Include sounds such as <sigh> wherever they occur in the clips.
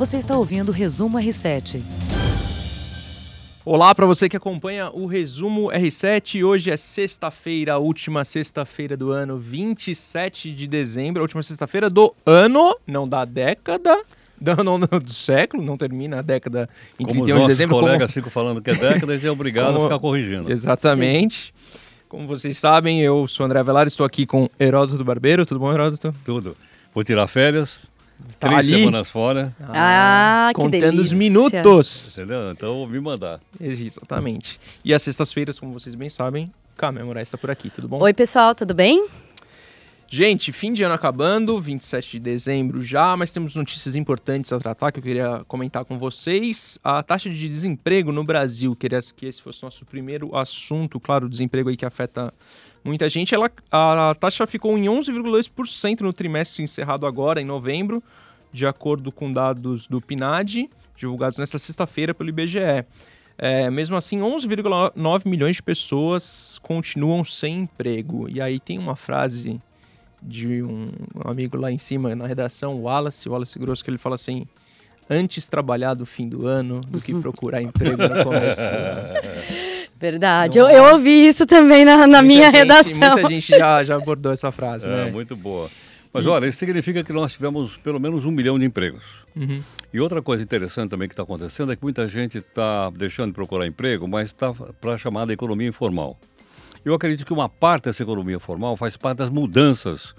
Você está ouvindo o Resumo R7. Olá para você que acompanha o Resumo R7. Hoje é sexta-feira, a última sexta-feira do ano, 27 de dezembro, a última sexta-feira do ano, não da década. <laughs> Do, não, não, do século, não termina a década em como 31 de dezembro. Os colegas como... ficam falando que é década, gente é obrigado como... a ficar corrigindo. Exatamente. Sim. Como vocês sabem, eu sou André Velar, estou aqui com Heródoto do Barbeiro. Tudo bom, Heródoto? Tudo. Vou tirar férias, Tá Três ali. semanas fora. Ah, Contando os minutos. Entendeu? Então vou me mandar. Exatamente. E às sextas-feiras, como vocês bem sabem, Camila Moraes está por aqui, tudo bom? Oi, pessoal, tudo bem? Gente, fim de ano acabando, 27 de dezembro já, mas temos notícias importantes a tratar que eu queria comentar com vocês. A taxa de desemprego no Brasil, queria que esse fosse nosso primeiro assunto, claro, o desemprego aí que afeta muita gente, ela, a taxa ficou em 11,2% no trimestre encerrado agora, em novembro, de acordo com dados do PNAD, divulgados nesta sexta-feira pelo IBGE. É, mesmo assim, 11,9 milhões de pessoas continuam sem emprego. E aí tem uma frase de um amigo lá em cima na redação, o Wallace, o Wallace Grosso, que ele fala assim: antes trabalhar do fim do ano do que <laughs> procurar emprego no começo do ano. Verdade. Eu, eu, ouvi isso também na, na minha gente, redação. Muita gente já, já abordou essa frase, é, né? Muito boa. Mas olha, isso significa que nós tivemos pelo menos um milhão de empregos. Uhum. E outra coisa interessante também que está acontecendo é que muita gente está deixando de procurar emprego, mas está para a chamada economia informal. Eu acredito que uma parte dessa economia formal faz parte das mudanças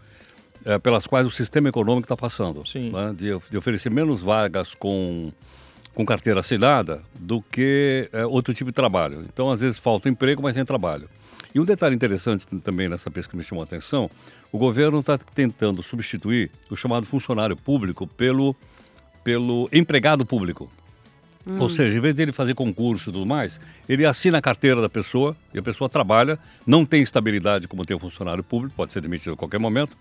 é, pelas quais o sistema econômico está passando. Né? De, de oferecer menos vagas com com carteira assinada do que é, outro tipo de trabalho. Então, às vezes, falta emprego, mas tem trabalho. E um detalhe interessante também nessa pesquisa que me chamou a atenção, o governo está tentando substituir o chamado funcionário público pelo, pelo empregado público. Hum. Ou seja, em vez de ele fazer concurso e tudo mais, ele assina a carteira da pessoa e a pessoa trabalha, não tem estabilidade como tem o funcionário público, pode ser demitido a qualquer momento,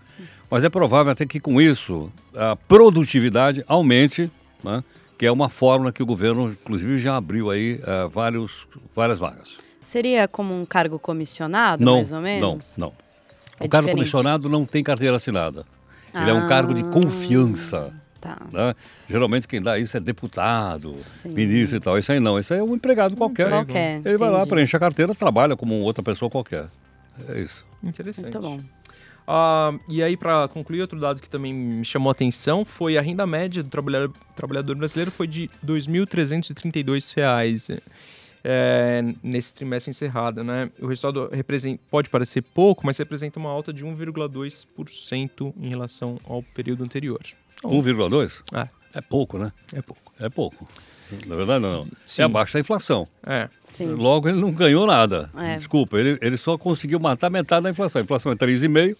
mas é provável até que com isso a produtividade aumente, né? que é uma fórmula que o governo, inclusive, já abriu aí uh, vários, várias vagas. Seria como um cargo comissionado, não, mais ou menos? Não, não. É o cargo diferente. comissionado não tem carteira assinada. Ah, Ele é um cargo de ah, confiança. Tá. Né? Geralmente quem dá isso é deputado, Sim. ministro e tal. Isso aí não, isso aí é um empregado qualquer. Qualquer. Ele vai lá, preenche a carteira, trabalha como outra pessoa qualquer. É isso. Interessante. Muito bom. Uh, e aí, para concluir, outro dado que também me chamou a atenção foi a renda média do trabalhador, trabalhador brasileiro foi de R$ 2.332 é, nesse trimestre encerrado. Né? O resultado pode parecer pouco, mas representa uma alta de 1,2% em relação ao período anterior. 1,2%? É. É pouco, né? É pouco. É pouco. Na verdade, não. Sim. É abaixo da inflação. É. Sim. Logo, ele não ganhou nada. É. Desculpa, ele, ele só conseguiu matar metade da inflação. A inflação é 3,5.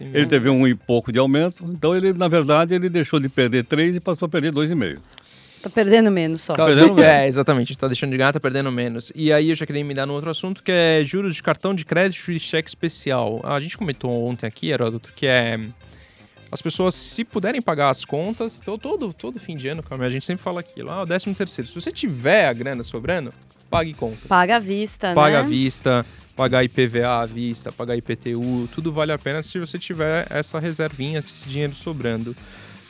Ele teve um e pouco de aumento. Então, ele, na verdade, ele deixou de perder 3 e passou a perder 2,5. Tá perdendo menos só. Tá perdendo menos. É, exatamente. Está deixando de ganhar, tá perdendo menos. E aí eu já queria me dar no outro assunto, que é juros de cartão de crédito e cheque especial. A gente comentou ontem aqui, Heródoto, que é as pessoas, se puderem pagar as contas, todo, todo, todo fim de ano, a gente sempre fala aqui, lá, o décimo terceiro. Se você tiver a grana sobrando, pague contas. Paga à vista, Paga né? à vista, pagar IPVA à vista, pagar IPTU, tudo vale a pena se você tiver essa reservinha, esse dinheiro sobrando.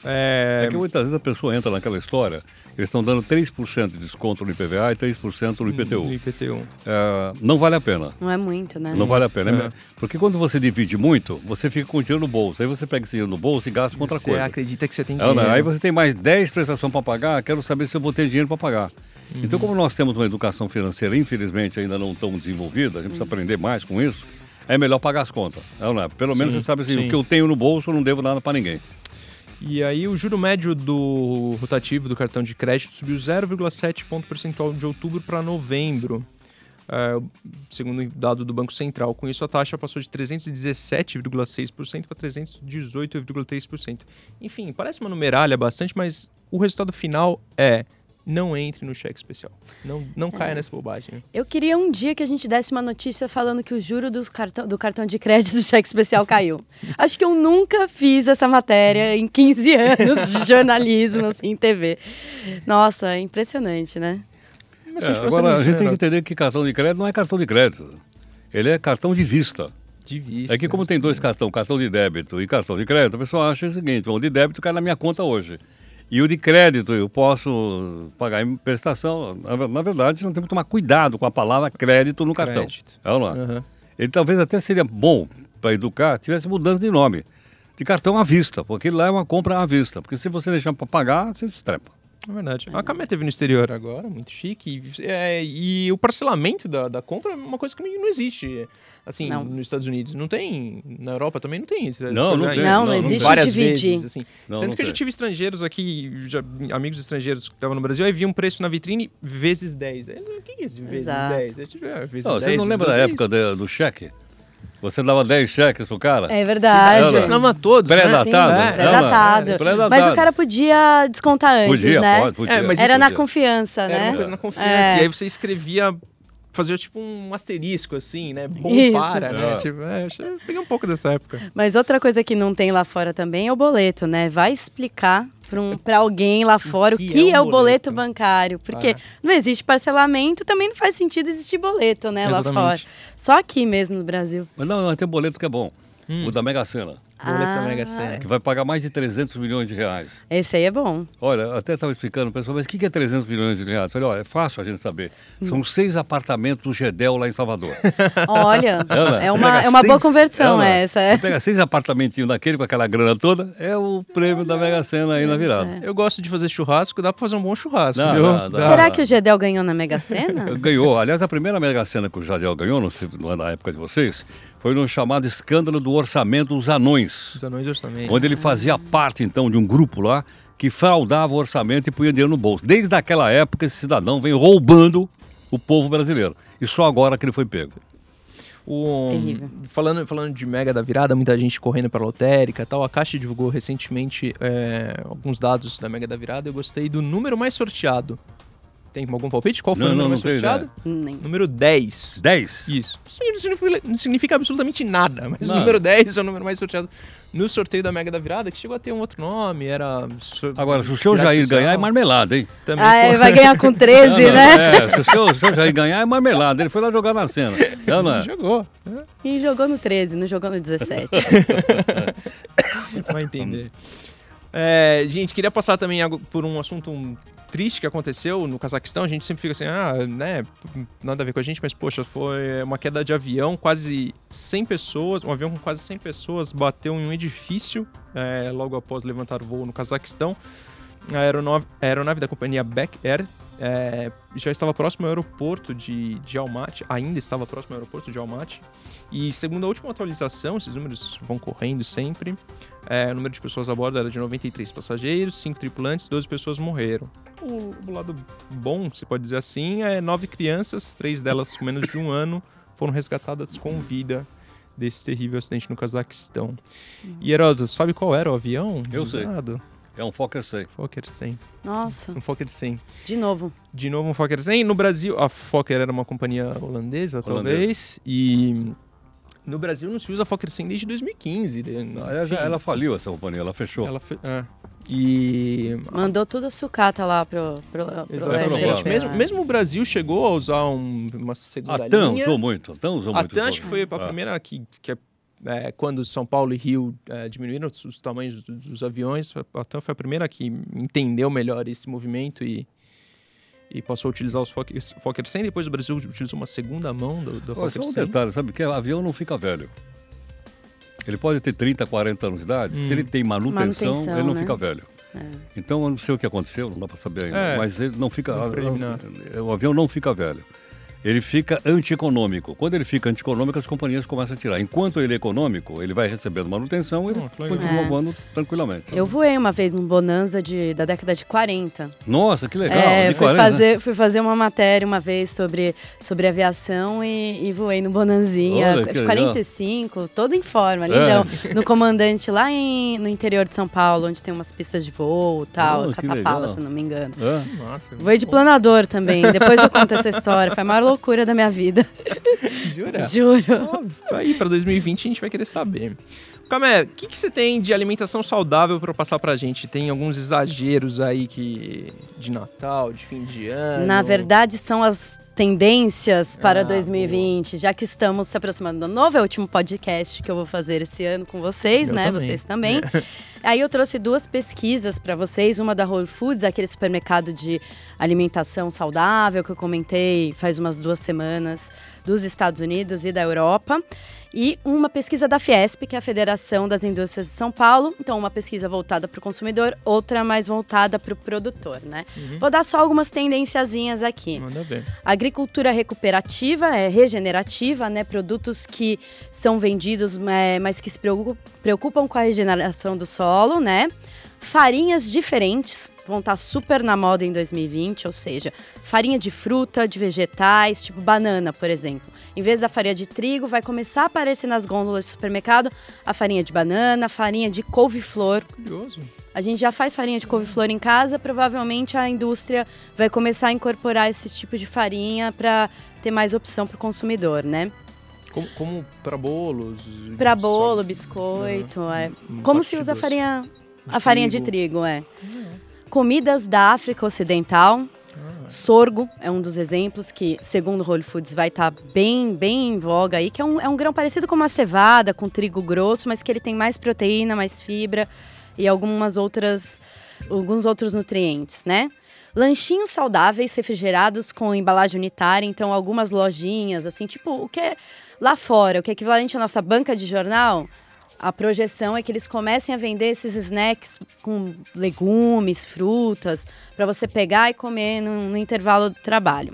É... é que muitas vezes a pessoa entra naquela história, eles estão dando 3% de desconto no IPVA e 3% no IPTU. No IPTU. É, não vale a pena. Não é muito, né? Não vale a pena. É. Porque quando você divide muito, você fica com o dinheiro no bolso. Aí você pega esse dinheiro no bolso e gasta com outra você coisa. Você acredita que você tem é, dinheiro. aí você tem mais 10 prestações para pagar, quero saber se eu vou ter dinheiro para pagar. Uhum. Então, como nós temos uma educação financeira, infelizmente, ainda não tão desenvolvida, a gente precisa uhum. aprender mais com isso, é melhor pagar as contas. É, não é? Pelo sim, menos você sabe assim, o que eu tenho no bolso, eu não devo nada para ninguém. E aí o juro médio do rotativo do cartão de crédito subiu 0,7 ponto percentual de outubro para novembro, é, segundo dado do Banco Central. Com isso, a taxa passou de 317,6% para 318,3%. Enfim, parece uma numeralha bastante, mas o resultado final é não entre no cheque especial. Não, não é. caia nessa bobagem. Eu queria um dia que a gente desse uma notícia falando que o juro do cartão, do cartão de crédito do cheque especial caiu. Acho que eu nunca fiz essa matéria em 15 anos de jornalismo, <laughs> assim, em TV. Nossa, é impressionante, né? É, agora, a gente tem que entender que cartão de crédito não é cartão de crédito. Ele é cartão de vista. De vista. É que como tem dois cartões, cartão de débito e cartão de crédito, a pessoa acha o seguinte, o de débito cai na minha conta hoje. E o de crédito, eu posso pagar em prestação. Na, na verdade, não temos que tomar cuidado com a palavra crédito no cartão. Crédito. É ou não é? Ele talvez até seria bom para educar, tivesse mudança de nome. De cartão à vista, porque lá é uma compra à vista. Porque se você deixar para pagar, você se estrepa. É verdade. A Camé teve no exterior agora, muito chique. E, é, e o parcelamento da, da compra é uma coisa que não existe. Assim, Não. nos Estados Unidos. Não tem. Na Europa também não tem. Não, não tem. Não, não não existe várias dividir. vezes, assim. Não, Tanto não que eu já tem. tive estrangeiros aqui, já, amigos estrangeiros que estavam no Brasil, aí via um preço na vitrine vezes 10. Aí, O que é esse vezes Exato. 10? Eu, é, vezes Não, 10, você não lembra da 12 é época isso. do cheque? Você dava 10 cheques pro cara? É verdade. Você assinava todos, né? Pré-datado? Sim, É, pré-datado. é, pré-datado. Mas o cara podia descontar antes, Podia, né? pode, podia. É, mas Era isso na podia. confiança, Era né? uma coisa na confiança. É. E aí você escrevia, fazia tipo um asterisco, assim, né? Bom Isso. para, né? É. Tipo, é, peguei um pouco dessa época. Mas outra coisa que não tem lá fora também é o boleto, né? Vai explicar para um, pra alguém lá fora o que que, é é, o boleto boleto? bancário. Porque Ah. não existe parcelamento, também não faz sentido existir boleto, né? Lá Exatamente. fora. Só aqui mesmo no Brasil. Mas não, não, tem um boleto que é bom. Hum. O da Mega Sena, Ah. Mega Sena. que vai pagar mais de 300 milhões de reais. Esse aí é bom. Olha, eu até estava explicando para o pessoal, mas o que que é 300 milhões de reais? Eu falei, olha, é fácil a gente saber. São seis apartamentos do Gedel lá em Salvador. <laughs> Olha, Ela, é você uma, é uma boa seis- conversão ela, essa. É. Pega seis apartamentinhos daquele com aquela grana toda, é o prêmio da Mega Sena aí na virada. Eu gosto de fazer churrasco, dá pra fazer um bom churrasco, Dá, viu? dá, dá. Será que o Gedel ganhou na Mega Sena? <laughs> Ganhou. Aliás, a primeira Mega Sena que o Jadiel ganhou, não sei, não é na época de vocês, foi no chamado escândalo do orçamento dos anões. Os anões de orçamento. Onde ele fazia parte, então, de um grupo lá que fraudava o orçamento e punha dinheiro no bolso. Desde aquela época, esse cidadão vem roubando o povo brasileiro. E só agora que ele foi pego. O, Terrível. falando, falando de mega da virada, muita gente correndo para lotérica e tal. A Caixa divulgou recentemente é, alguns dados da mega da virada. Eu gostei do número mais sorteado. Tem algum palpite? Qual foi Não, o número não, mais não sorteado? Nem. Número 10. 10? Isso. Isso não significa, não significa absolutamente nada, mas Nada. o número 10 é o número mais sorteado no sorteio da Mega da Virada, que chegou a ter um outro nome, era... Agora, se o seu Jair Especial. ganhar, é marmelada, hein? Também Ah, foi- ele vai ganhar com <laughs> 13, Não, não, né? É, se o seu, se o seu Jair ganhar, é marmelada. Ele foi lá jogar na cena. Não, não é? Jogou. E jogou no 13, não jogou no 17. Vai entender. <laughs> É, gente, queria passar também por um assunto triste que aconteceu no Cazaquistão. A gente sempre fica assim, ah, né, nada a ver com a gente, mas poxa, foi uma queda de avião, quase 100 pessoas, um avião com quase 100 pessoas bateu em um edifício é, logo após levantar voo no Cazaquistão. A aeronave, a aeronave da companhia Back Air é, já estava próximo ao aeroporto de, de Almaty, ainda estava próximo ao aeroporto de Almaty. E segundo a última atualização, esses números vão correndo sempre, é, o número de pessoas a bordo era de 93 passageiros, 5 tripulantes, 12 pessoas morreram. O, o lado bom, se pode dizer assim, é 9 crianças, três delas com menos de um ano, foram resgatadas com vida desse terrível acidente no Cazaquistão. E Heródoto, sabe qual era o avião? Eu sei. É um Fokker 100. Fokker 100. Nossa, Um Fokker 100. de novo. De novo um Fokker 100. No Brasil, a Fokker era uma companhia holandesa, talvez. E no Brasil não se usa Fokker 100 desde 2015. de- Aliás, enfim, ela faliu essa companhia, ela fechou. ela fe- é. E Mandou tudo a sucata lá pro, pro, pro Exatamente. europeu, Mesmo, né? mesmo o Brasil chegou a usar um- uma segunda A TAM linha. usou muito, a TAM usou A muito. TAM acho que foi a primeira que, que é, é, quando São Paulo e Rio é, diminuíram os, os tamanhos dos, dos aviões, a TAM foi a primeira que entendeu melhor esse movimento e, e passou a utilizar os Fokker, Fokker 100. Depois o Brasil utilizou uma segunda mão do, do Fokker só um 100. detalhe, sabe que avião não fica velho. Ele pode ter 30, 40 anos de idade, Hum. se ele tem manutenção, Manutenção, ele não né? fica velho. Então, eu não sei o que aconteceu, não dá para saber ainda, É, mas ele não fica. um preliminar. O avião não fica velho. Ele fica antieconômico. Quando ele fica antieconômico, as companhias começam a tirar. Enquanto ele é econômico, ele vai recebendo manutenção e legal. continua É. voando tranquilamente. Eu voei uma vez num Bonanza de, da década de 40. Nossa, que legal. É, de fui, 40, fazer, fui fazer uma matéria uma vez sobre, sobre aviação e, e voei no Bonanzinha, Olha, de legal. 45, todo em forma, É. lindão. No comandante lá em, no interior de São Paulo, onde tem umas pistas de voo e tal, Oh, legal. se não me engano. É. Nossa, Voei de planador também, depois eu conto essa história, foi a maior loucura da minha vida, Jura? juro. Ó, aí para 2020 a gente vai querer saber. Camé, o que, que você tem de alimentação saudável para passar pra gente? Tem alguns exageros aí que de Natal, de fim de ano? Na verdade, são as tendências para Ah, 2020, já que estamos se aproximando do novo, é o último podcast que eu vou fazer esse ano com vocês, Eu né? também. Vocês também. <laughs> Aí eu trouxe duas pesquisas para vocês, uma da Whole Foods, aquele supermercado de alimentação saudável que eu comentei faz umas duas semanas, dos Estados Unidos e da Europa. E uma pesquisa da Fiesp, que é a Federação das Indústrias de São Paulo. Então, uma pesquisa voltada para o consumidor, outra mais voltada para o produtor, né? Vou dar só algumas tendenciazinhas aqui. Manda ver. Agricultura recuperativa, é regenerativa, né? Produtos que são vendidos, é, mas que se preocu- preocupam com a regeneração do solo, né? Farinhas diferentes vão estar super na moda em 2020, ou seja, farinha de fruta, de vegetais, tipo banana, por exemplo. Em vez da farinha de trigo, vai começar a aparecer nas gôndolas do supermercado a farinha de banana, a farinha de couve-flor, Curioso. a gente já faz farinha de couve-flor em casa, provavelmente a indústria vai começar a incorporar esse tipo de farinha para ter mais opção para o consumidor, né? Como, como para bolos? Para bolo, biscoito, é. um Como se usa doce. farinha, a farinha de trigo. é. Comidas da África Ocidental, Ah, sorgo é um dos exemplos que, segundo o Whole Foods, vai estar bem, bem em voga aí, que é um, é um grão parecido com uma cevada, com trigo grosso, mas que ele tem mais proteína, mais fibra e algumas outras, alguns outros nutrientes, né? Lanchinhos saudáveis, refrigerados com embalagem unitária, então algumas lojinhas, assim, tipo, o que é lá fora, o que é equivalente à nossa banca de jornal, a projeção é que eles comecem a vender esses snacks com legumes, frutas, para você pegar e comer no, no intervalo do trabalho.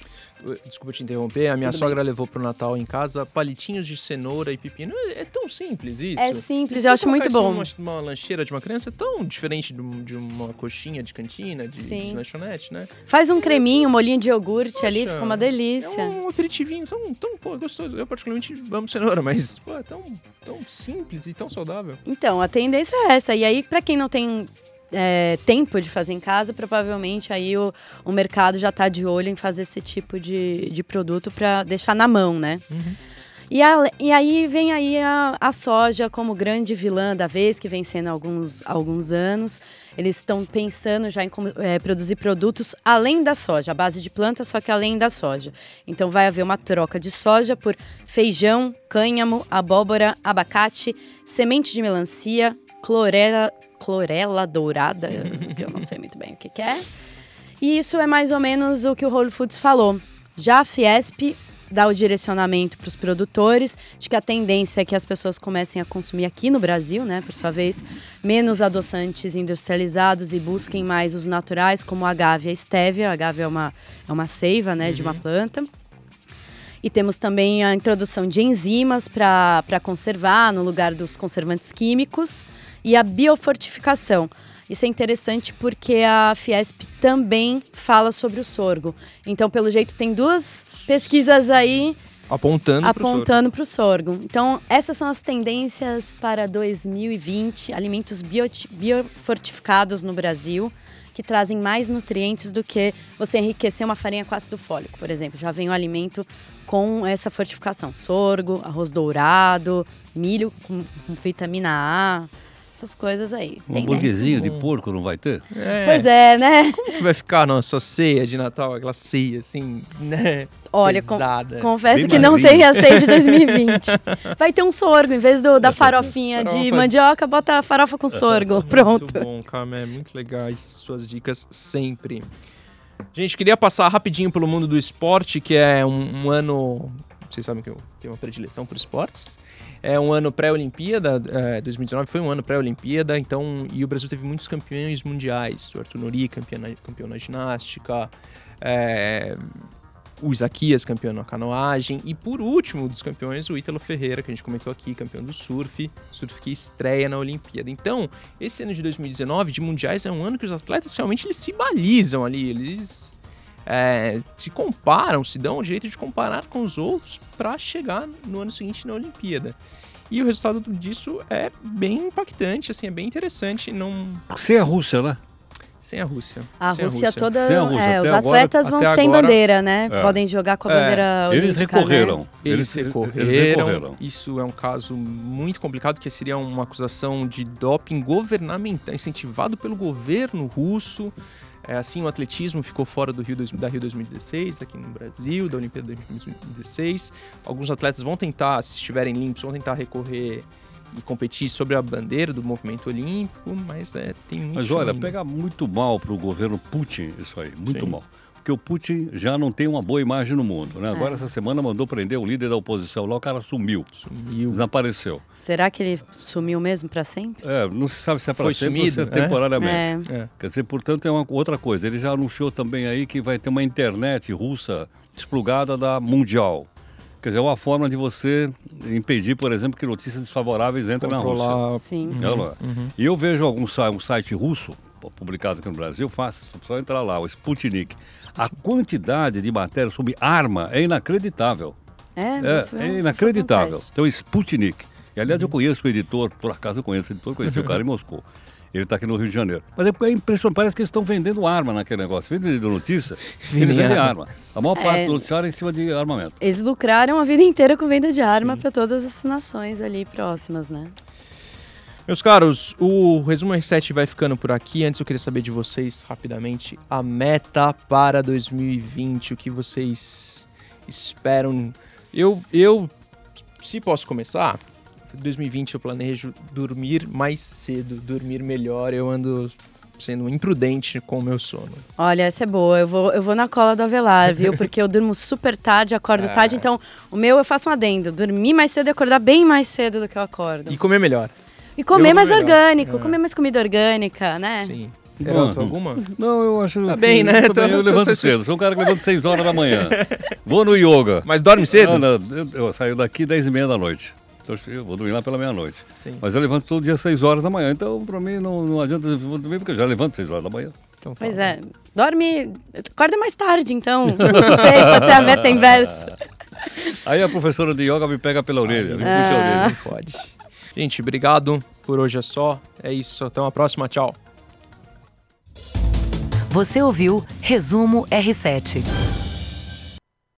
Desculpa te interromper, a minha Tudo sogra levou pro Natal em casa palitinhos de cenoura e pepino. É é tão simples isso. É simples, eu acho muito isso bom. Numa, numa lancheira de uma criança é tão diferente de, de uma coxinha de cantina, de, de lanchonete, né? Faz um creminho, um molhinho de iogurte ali, Poxa, fica uma É delícia. um aperitivinho tão, tão pô, gostoso. Eu particularmente amo cenoura, mas pô, é tão, tão simples e tão saudável. Então, a tendência é essa. E aí, para quem não tem é, tempo de fazer em casa, provavelmente aí o, o mercado já está de olho em fazer esse tipo de, de produto para deixar na mão, né? E, a- e aí vem aí a, a soja como grande vilã da vez, que vem sendo há alguns, há alguns anos. Eles estão pensando já em é, produzir produtos além da soja, a base de planta, só que além da soja. Então vai haver uma troca de soja por feijão, cânhamo, abóbora, abacate, semente de melancia, clorela, clorela dourada, que eu não sei muito bem o que, que é. E isso é mais ou menos o que o Whole Foods falou. Já a Fiesp dá o direcionamento para os produtores de que a tendência é que as pessoas comecem a consumir aqui no Brasil, né, por sua vez, menos adoçantes industrializados e busquem mais os naturais, como a agave e a estévia. A agave é uma, é uma seiva, né, de uma planta. E temos também a introdução de enzimas para conservar no lugar dos conservantes químicos e a biofortificação. Isso é interessante porque a Fiesp também fala sobre o sorgo. Então, pelo jeito, tem duas pesquisas aí Apontando, apontando para o sorgo. Então, essas são as tendências para 2020, alimentos biofortificados no Brasil, que trazem mais nutrientes do que você enriquecer uma farinha com ácido fólico, por exemplo. Já vem o alimento com essa fortificação: sorgo, arroz dourado, milho com, com vitamina A, essas coisas aí. Um Tem, né? de Bom. porco não vai ter? É. Pois é, né? Como que vai ficar a nossa ceia de Natal? Aquela ceia, assim, né? Olha, com-. Confesso Bem que não sei a ceia de 2020. <laughs> Vai ter um sorgo, em vez do, da farofinha de Farofa. mandioca, bota a farofa com sorgo. <laughs> Pronto. Muito bom, Camé. Muito legais suas dicas sempre. Gente, queria passar rapidinho pelo mundo do esporte, que é um, um ano. Vocês sabem que eu tenho uma predileção por esportes. É um ano pré-Olimpíada, é, 2019 foi um ano pré-Olimpíada, então, e o Brasil teve muitos campeões mundiais. O Arthur Nori, campeão na, campeão na ginástica, é, o Isaquias, campeão na canoagem, e por último dos campeões, o Ítalo Ferreira, que a gente comentou aqui, campeão do surf, surf que estreia na Olimpíada. Então, esse ano de 2019 de mundiais é um ano que os atletas realmente eles se balizam ali, eles é, se comparam, se dão o direito de comparar com os outros para chegar no ano seguinte na Olimpíada. E o resultado disso é bem impactante, assim, é bem interessante. Não Sem a Rússia, né? Sem a Rússia. A Sem Rússia, toda. Sem a Rússia. é, os agora- atletas vão até sem agora- bandeira, né? É. Podem jogar com a É. bandeira Eles olímpica, recorreram. Né? Eles, eles recorreram. recorreram. Isso é um caso muito complicado, que seria uma acusação de doping governamental, incentivado pelo governo russo. É, assim, o atletismo ficou fora do Rio, da Rio 2016, aqui no Brasil, da Olimpíada de 2016. Alguns atletas vão tentar, se estiverem limpos, vão tentar recorrer e competir sobre a bandeira do movimento olímpico, mas é, tem muito Mas olha, ainda. pega muito mal para o governo Putin isso aí, muito Sim. mal. Porque o Putin já não tem uma boa imagem no mundo, né? É. Agora essa semana mandou prender o líder da oposição lá, o cara sumiu, Sumiu. desapareceu. Será que ele sumiu mesmo pra sempre? É, não se sabe se é para sempre sumido, ou se é é? temporariamente. É. É. Quer dizer, portanto, é uma outra coisa. Ele já anunciou também aí que vai ter uma internet russa desplugada da Mundial. Quer dizer, é uma forma de você impedir, por exemplo, que notícias desfavoráveis entrem na Rússia. Sim. É não é? E eu vejo algum um site russo, publicado aqui no Brasil, fácil, só entrar lá, o Sputnik. A quantidade de matéria sobre arma é inacreditável. É, É, é um inacreditável. teste. Então, Sputnik. E aliás, eu conheço o editor, por acaso eu conheço o editor, conheci o cara em <laughs> Moscou. Ele está aqui no Rio de Janeiro. Mas é porque é impressionante, parece que eles estão vendendo arma naquele negócio. Vendendo notícia, eles Vendem arma. arma. A maior parte É. do noticiário é em cima de armamento. Eles lucraram a vida inteira com venda de arma para todas as nações ali próximas, né? Meus caros, o resumo R7 vai ficando por aqui. Antes eu queria saber de vocês rapidamente a meta para 2020, o que vocês esperam. Eu, eu se posso começar, 2020 eu planejo dormir mais cedo, dormir melhor. Eu ando sendo imprudente com o meu sono. Olha, essa é boa. Eu vou, eu vou na cola do Avelar, viu? <laughs> Porque eu durmo super tarde, acordo É. tarde. Então, o meu eu faço um adendo. Dormir mais cedo e acordar bem mais cedo do que eu acordo. E comer melhor. E comer eu mais melhor. orgânico, É. comer mais comida orgânica, né? Sim. Heroto, alguma? Não, eu acho Tá bem, né? eu, também, Tô- eu levanto tô- cedo. Sou um cara que levanta 6 horas da manhã. <laughs> Vou no yoga. Mas dorme cedo? Não, não, eu, eu saio daqui 10 e meia da noite. Então, eu vou dormir lá pela meia-noite. Sim. Mas eu levanto todo dia às 6 horas da manhã. Então, pra mim, não, não adianta eu vou dormir, porque eu já levanto 6 horas da manhã. Então Pois é. Dorme. Acorda mais tarde, então. <laughs> Não sei, pode ser a meta inversa. <laughs> Aí a professora de yoga me pega pela orelha, me puxa a orelha. Não pode. Gente, obrigado. Por hoje é só. É isso. Até uma próxima. Tchau. Você ouviu Resumo R7.